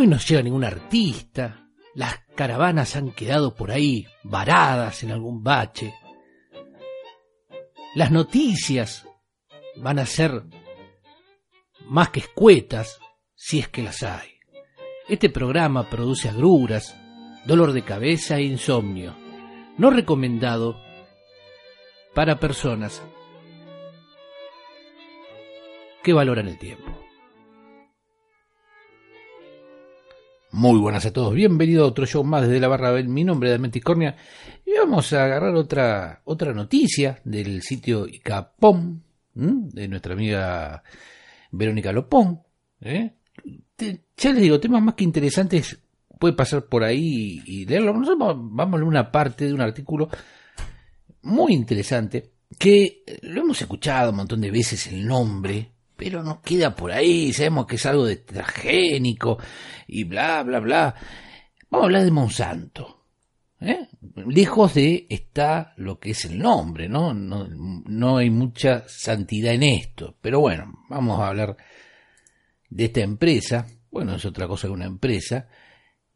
Hoy no llega ningún artista, las caravanas han quedado por ahí varadas en algún bache. Las noticias van a ser más que escuetas, si es que las hay. Este programa produce agruras, dolor de cabeza e insomnio, no recomendado para personas que valoran el tiempo. Muy buenas a todos, bienvenido a otro show más desde la barra Ben, mi nombre es Menticornia y vamos a agarrar otra, otra noticia del sitio Icapom, de nuestra amiga Verónica Lopón. ¿eh? ya les digo, temas más que interesantes puede pasar por ahí y, leerlo. Nosotros vamos a una parte de un artículo muy interesante que lo hemos escuchado un montón de veces el nombre, pero nos queda por ahí, sabemos que es algo de transgénico y bla, bla, bla. Vamos a hablar de Monsanto. ¿eh? Lejos de está lo que es el nombre, ¿no? ¿no? No hay mucha santidad en esto, pero bueno, vamos a hablar de esta empresa, bueno, es otra cosa que una empresa,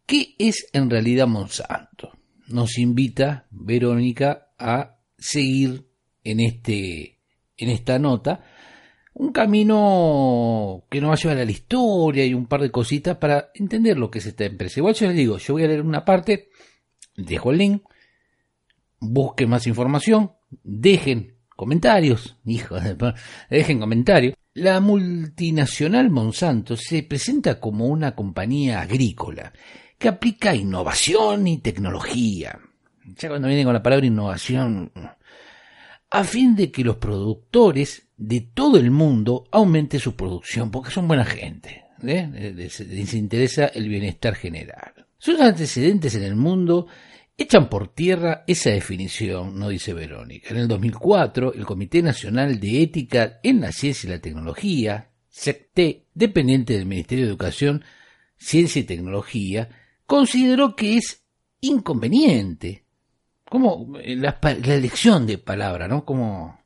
¿qué es en realidad Monsanto? Nos invita Verónica a seguir en este en esta nota un camino que nos va a llevar a la historia y un par de cositas para entender lo que es esta empresa. Igual yo les digo, yo voy a leer una parte, dejo el link, busquen más información, dejen comentarios, hijos dejen comentarios. La multinacional Monsanto se presenta como una compañía agrícola que aplica innovación y tecnología. Ya cuando viene con la palabra innovación, a fin de que los productores de todo el mundo aumente su producción, porque son buena gente. ¿eh? Les, interesa el bienestar general. Sus antecedentes en el mundo echan por tierra esa definición, no dice Verónica. En el 2004, el Comité Nacional de Ética en la Ciencia y la Tecnología, SECT, dependiente del Ministerio de Educación, Ciencia y Tecnología, consideró que es inconveniente. Como la, la elección de palabra, ¿no? Como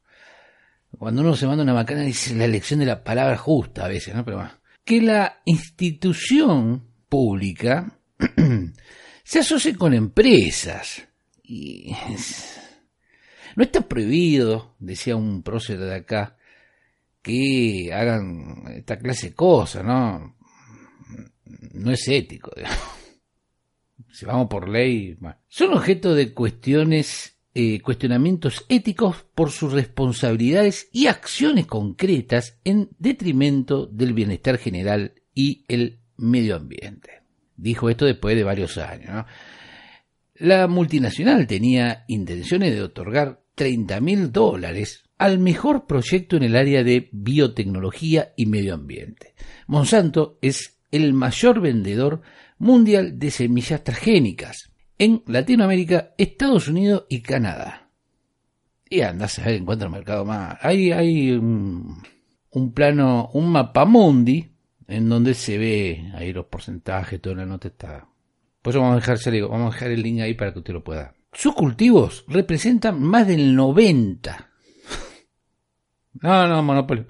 cuando uno se manda una macana dice la elección de la palabra justa a veces, ¿no? Pero. Que la institución pública se asocie con empresas. Y no está prohibido, decía un prócer de acá, que hagan esta clase de cosas, ¿no? No es ético. Si vamos por ley, son objeto de cuestiones eh, cuestionamientos éticos por sus responsabilidades y acciones concretas en detrimento del bienestar general y el medio ambiente. Dijo esto después de varios años. La multinacional tenía intenciones de otorgar 30 mil dólares al mejor proyecto en el área de biotecnología y medio ambiente. Monsanto es el mayor vendedor mundial de semillas transgénicas en Latinoamérica, Estados Unidos y Canadá. Y andas a ver, encuentra el mercado más. Hay, un, plano, un mapa mundi, en donde se ve ahí los porcentajes, toda la nota está. Por eso vamos a dejar, digo, vamos a dejar el link ahí para que usted lo pueda. Sus cultivos representan más del 90. no, no, monopolio.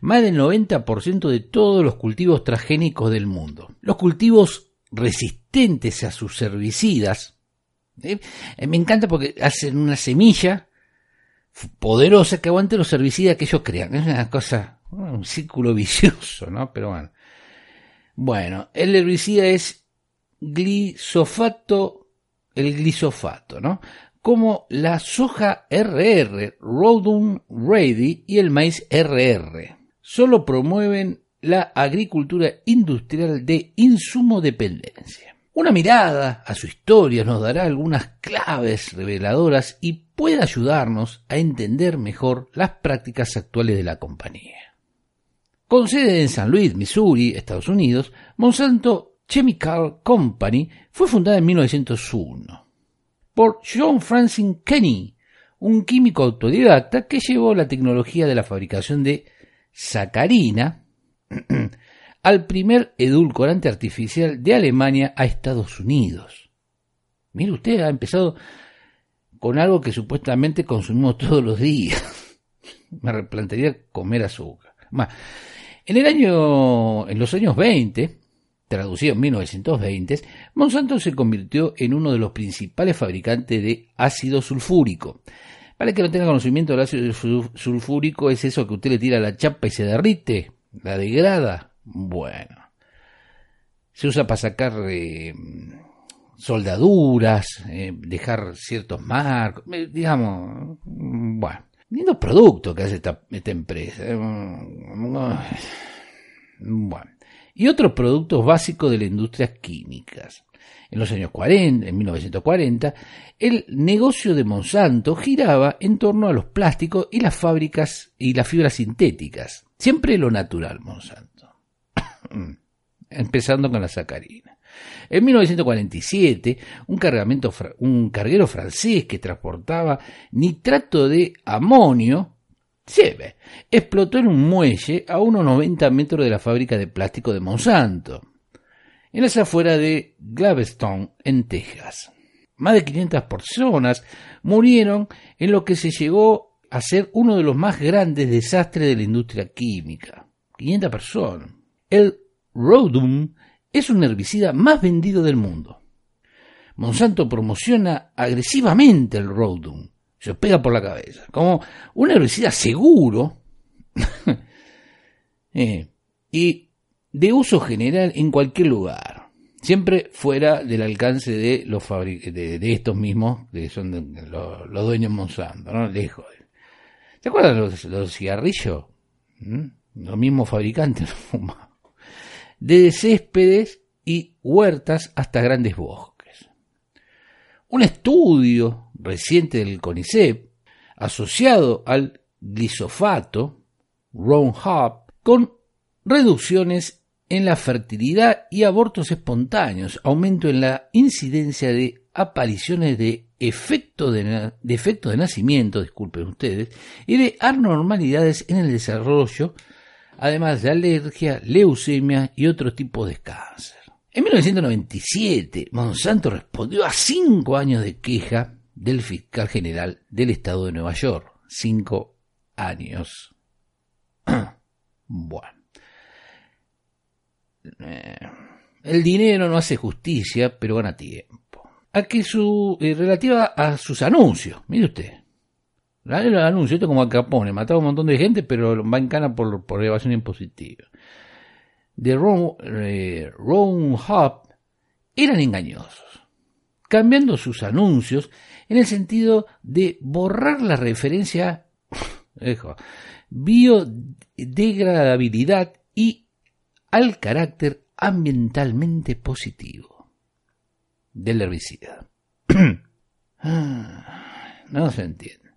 Más del 90% de todos los cultivos transgénicos del mundo. Los cultivos resistentes a sus herbicidas. Eh, me encanta porque hacen una semilla poderosa que aguante los herbicidas que ellos crean. Es una cosa, un círculo vicioso, ¿no? Pero bueno. Bueno, el herbicida es glisofato, el glisofato, ¿no? Como la soja RR, Rodum Ready y el maíz RR. Solo promueven la agricultura industrial de insumo dependencia. Una mirada a su historia nos dará algunas claves reveladoras y puede ayudarnos a entender mejor las prácticas actuales de la compañía. Con sede en San Luis, Missouri, Estados Unidos, Monsanto Chemical Company fue fundada en 1901 por John Francis Kenny, un químico autodidacta que llevó la tecnología de la fabricación de sacarina al primer edulcorante artificial de Alemania a Estados Unidos. Mire usted, ha empezado con algo que supuestamente consumimos todos los días. Me replantearía comer azúcar. en el año, en los años 20, traducido en 1920, Monsanto se convirtió en uno de los principales fabricantes de ácido sulfúrico. Para que no tenga conocimiento del ácido sulfúrico, es eso que usted le tira a la chapa y se derrite, la degrada. Bueno, se usa para sacar eh, soldaduras, eh, dejar ciertos marcos, eh, digamos, bueno, lindo producto que hace esta, esta empresa. Bueno y otros productos básicos de la industria químicas. En los años 40, en 1940, el negocio de Monsanto giraba en torno a los plásticos y las fábricas y las fibras sintéticas. Siempre lo natural, Monsanto. Empezando con la sacarina. En 1947, un, carguero francés que transportaba nitrato de amonio Sieve explotó en un muelle a unos 90 metros de la fábrica de plástico de Monsanto, en las afueras de Glavestone, en Texas. Más de 500 personas murieron en lo que se llegó a ser uno de los más grandes desastres de la industria química. 500 personas. El Roundup es un herbicida más vendido del mundo. Monsanto promociona agresivamente el Roundup se pega por la cabeza. Como un herbicida seguro eh, y de uso general en cualquier lugar. Siempre fuera del alcance de los de, de, estos mismos, que son los, dueños Monsanto, ¿no? Lejos. ¿Se acuerdan los, los cigarrillos? ¿Mm? Los mismos fabricantes De céspedes y huertas hasta grandes bosques. Un estudio reciente del CONICET, asociado al glisofato, Roundup, con reducciones en la fertilidad y abortos espontáneos, aumento en la incidencia de apariciones de efecto de, de nacimiento, disculpen ustedes, y de anormalidades en el desarrollo, además de alergia, leucemia y otros tipos de cáncer. En 1997, Monsanto respondió a cinco años de queja del fiscal general del estado de Nueva York. Cinco años. bueno. Eh, el dinero no hace justicia, pero gana tiempo. A que su, eh, relativa a sus anuncios, mire usted. El anuncio, esto como a Capone, mataba un montón de gente, pero va en cana por, por evasión impositiva. De Ron, eh, Hub eran engañosos cambiando sus anuncios en el sentido de borrar la referencia biodegradabilidad y al carácter ambientalmente positivo del herbicida. no se entiende.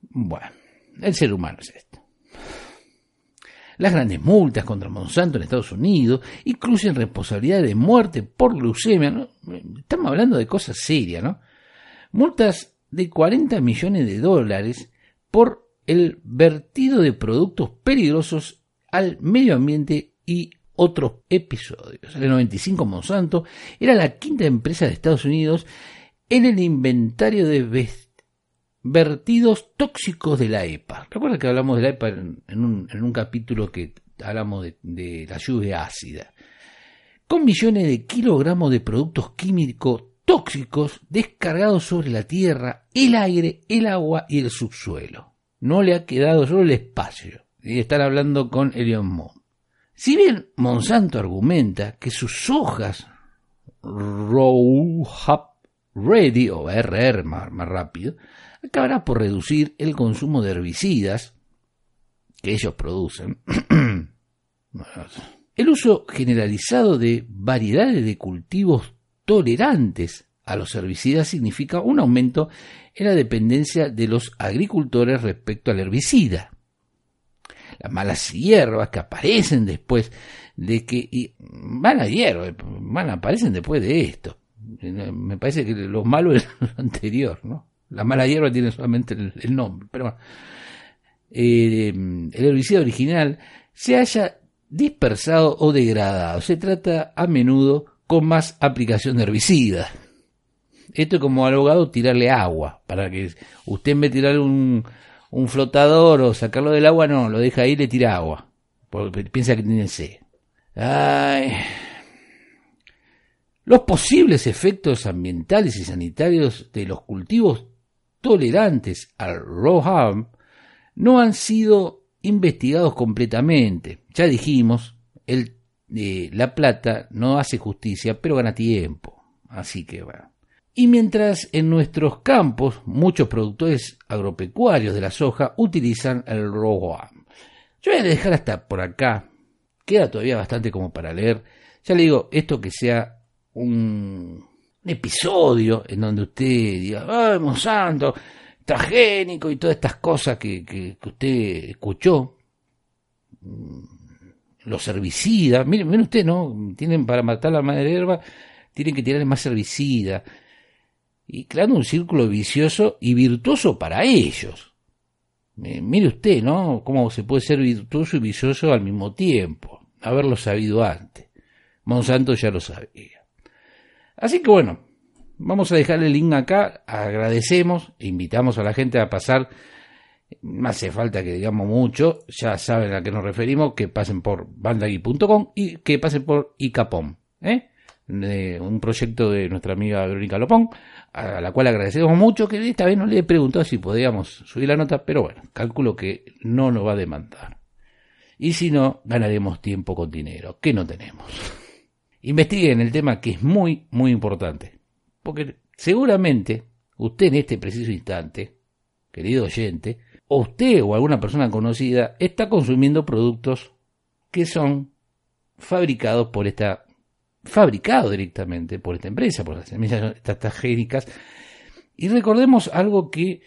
Bueno, el ser humano es esto. Las grandes multas contra Monsanto en Estados Unidos incluyen responsabilidad de muerte por leucemia. Estamos hablando de cosas serias, ¿no? Multas de 40 millones de dólares por el vertido de productos peligrosos al medio ambiente y otros episodios. El 95 Monsanto era la quinta empresa de Estados Unidos en el inventario de vertidos tóxicos de la EPA. Recuerda que hablamos de la EPA en, un, capítulo que hablamos de, la lluvia ácida. Con millones de kilogramos de productos químicos tóxicos descargados sobre la tierra, el aire, el agua y el subsuelo. No le ha quedado solo el espacio. Y están hablando con Elion Mo. Si bien Monsanto argumenta que sus hojas Roundup Ready o RR más rápido acabará por reducir el consumo de herbicidas que ellos producen. el uso generalizado de variedades de cultivos tolerantes a los herbicidas significa un aumento en la dependencia de los agricultores respecto al herbicida. Las malas hierbas que aparecen después de que y malas hierbas van aparecen después de esto. Me parece que lo malo es lo anterior, ¿no? La mala hierba tiene solamente el, nombre, pero bueno. Eh, el herbicida original se haya dispersado o degradado. Se trata a menudo con más aplicación de herbicida. Esto es como abogado tirarle agua, para que usted en vez de tirarle un, un flotador o sacarlo del agua, no, lo deja ahí y le tira agua, porque piensa que tiene sed. Ay, Los posibles efectos ambientales y sanitarios de los cultivos tolerantes al raw harm no han sido investigados completamente. Ya dijimos, el, eh, la plata no hace justicia, pero gana tiempo. Así que bueno. Y mientras en nuestros campos muchos productores agropecuarios de la soja utilizan el harm. Yo voy a dejar hasta por acá. Queda todavía bastante como para leer. Ya le digo, esto que sea un, episodio en donde usted diga, ay, Monsanto, transgénico y todas estas cosas que, que, usted escuchó, mm, los herbicidas, miren, miren usted, ¿no? Tienen para matar la madre hierba, tienen que tirarle más herbicida. Y creando un círculo vicioso y virtuoso para ellos. mire usted, ¿no? Cómo se puede ser virtuoso y vicioso al mismo tiempo. Haberlo sabido antes. Monsanto ya lo sabía. Así que bueno, Vamos a dejar el link acá, agradecemos, invitamos a la gente a pasar, no hace falta que digamos mucho, ya saben a qué nos referimos, que pasen por bandagui.com y que pasen por ICAPOM, ¿eh? Un proyecto de nuestra amiga Verónica Lopón, a la cual agradecemos mucho, que esta vez no le he preguntado si podíamos subir la nota, pero bueno, calculo que no nos va a demandar. Y si no, ganaremos tiempo con dinero, que no tenemos. Investiguen el tema que es muy, muy importante. Porque seguramente usted en este preciso instante, querido oyente, o usted o alguna persona conocida está consumiendo productos que son fabricados por esta fabricados directamente por esta empresa, por las semillas transgénicas. Y recordemos algo que,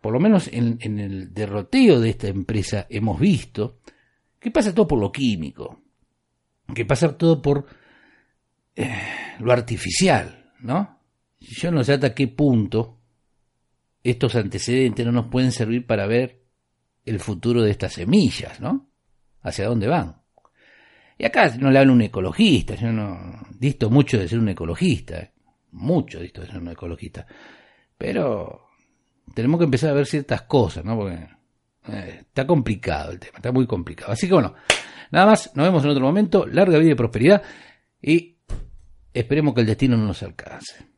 por lo menos en, el derroteo de esta empresa, hemos visto, que pasa todo por lo químico, que pasa todo por eh, lo artificial, ¿no? Yo no sé hasta qué punto estos antecedentes no nos pueden servir para ver el futuro de estas semillas, ¿no? Hacia dónde van. Y acá no le hablo un ecologista, yo no disto mucho de ser un ecologista, ¿eh? mucho disto de ser un ecologista. Pero tenemos que empezar a ver ciertas cosas, ¿no? Porque eh, está complicado el tema, está muy complicado. Así que bueno, nada más, nos vemos en otro momento, larga vida y prosperidad y esperemos que el destino no nos alcance.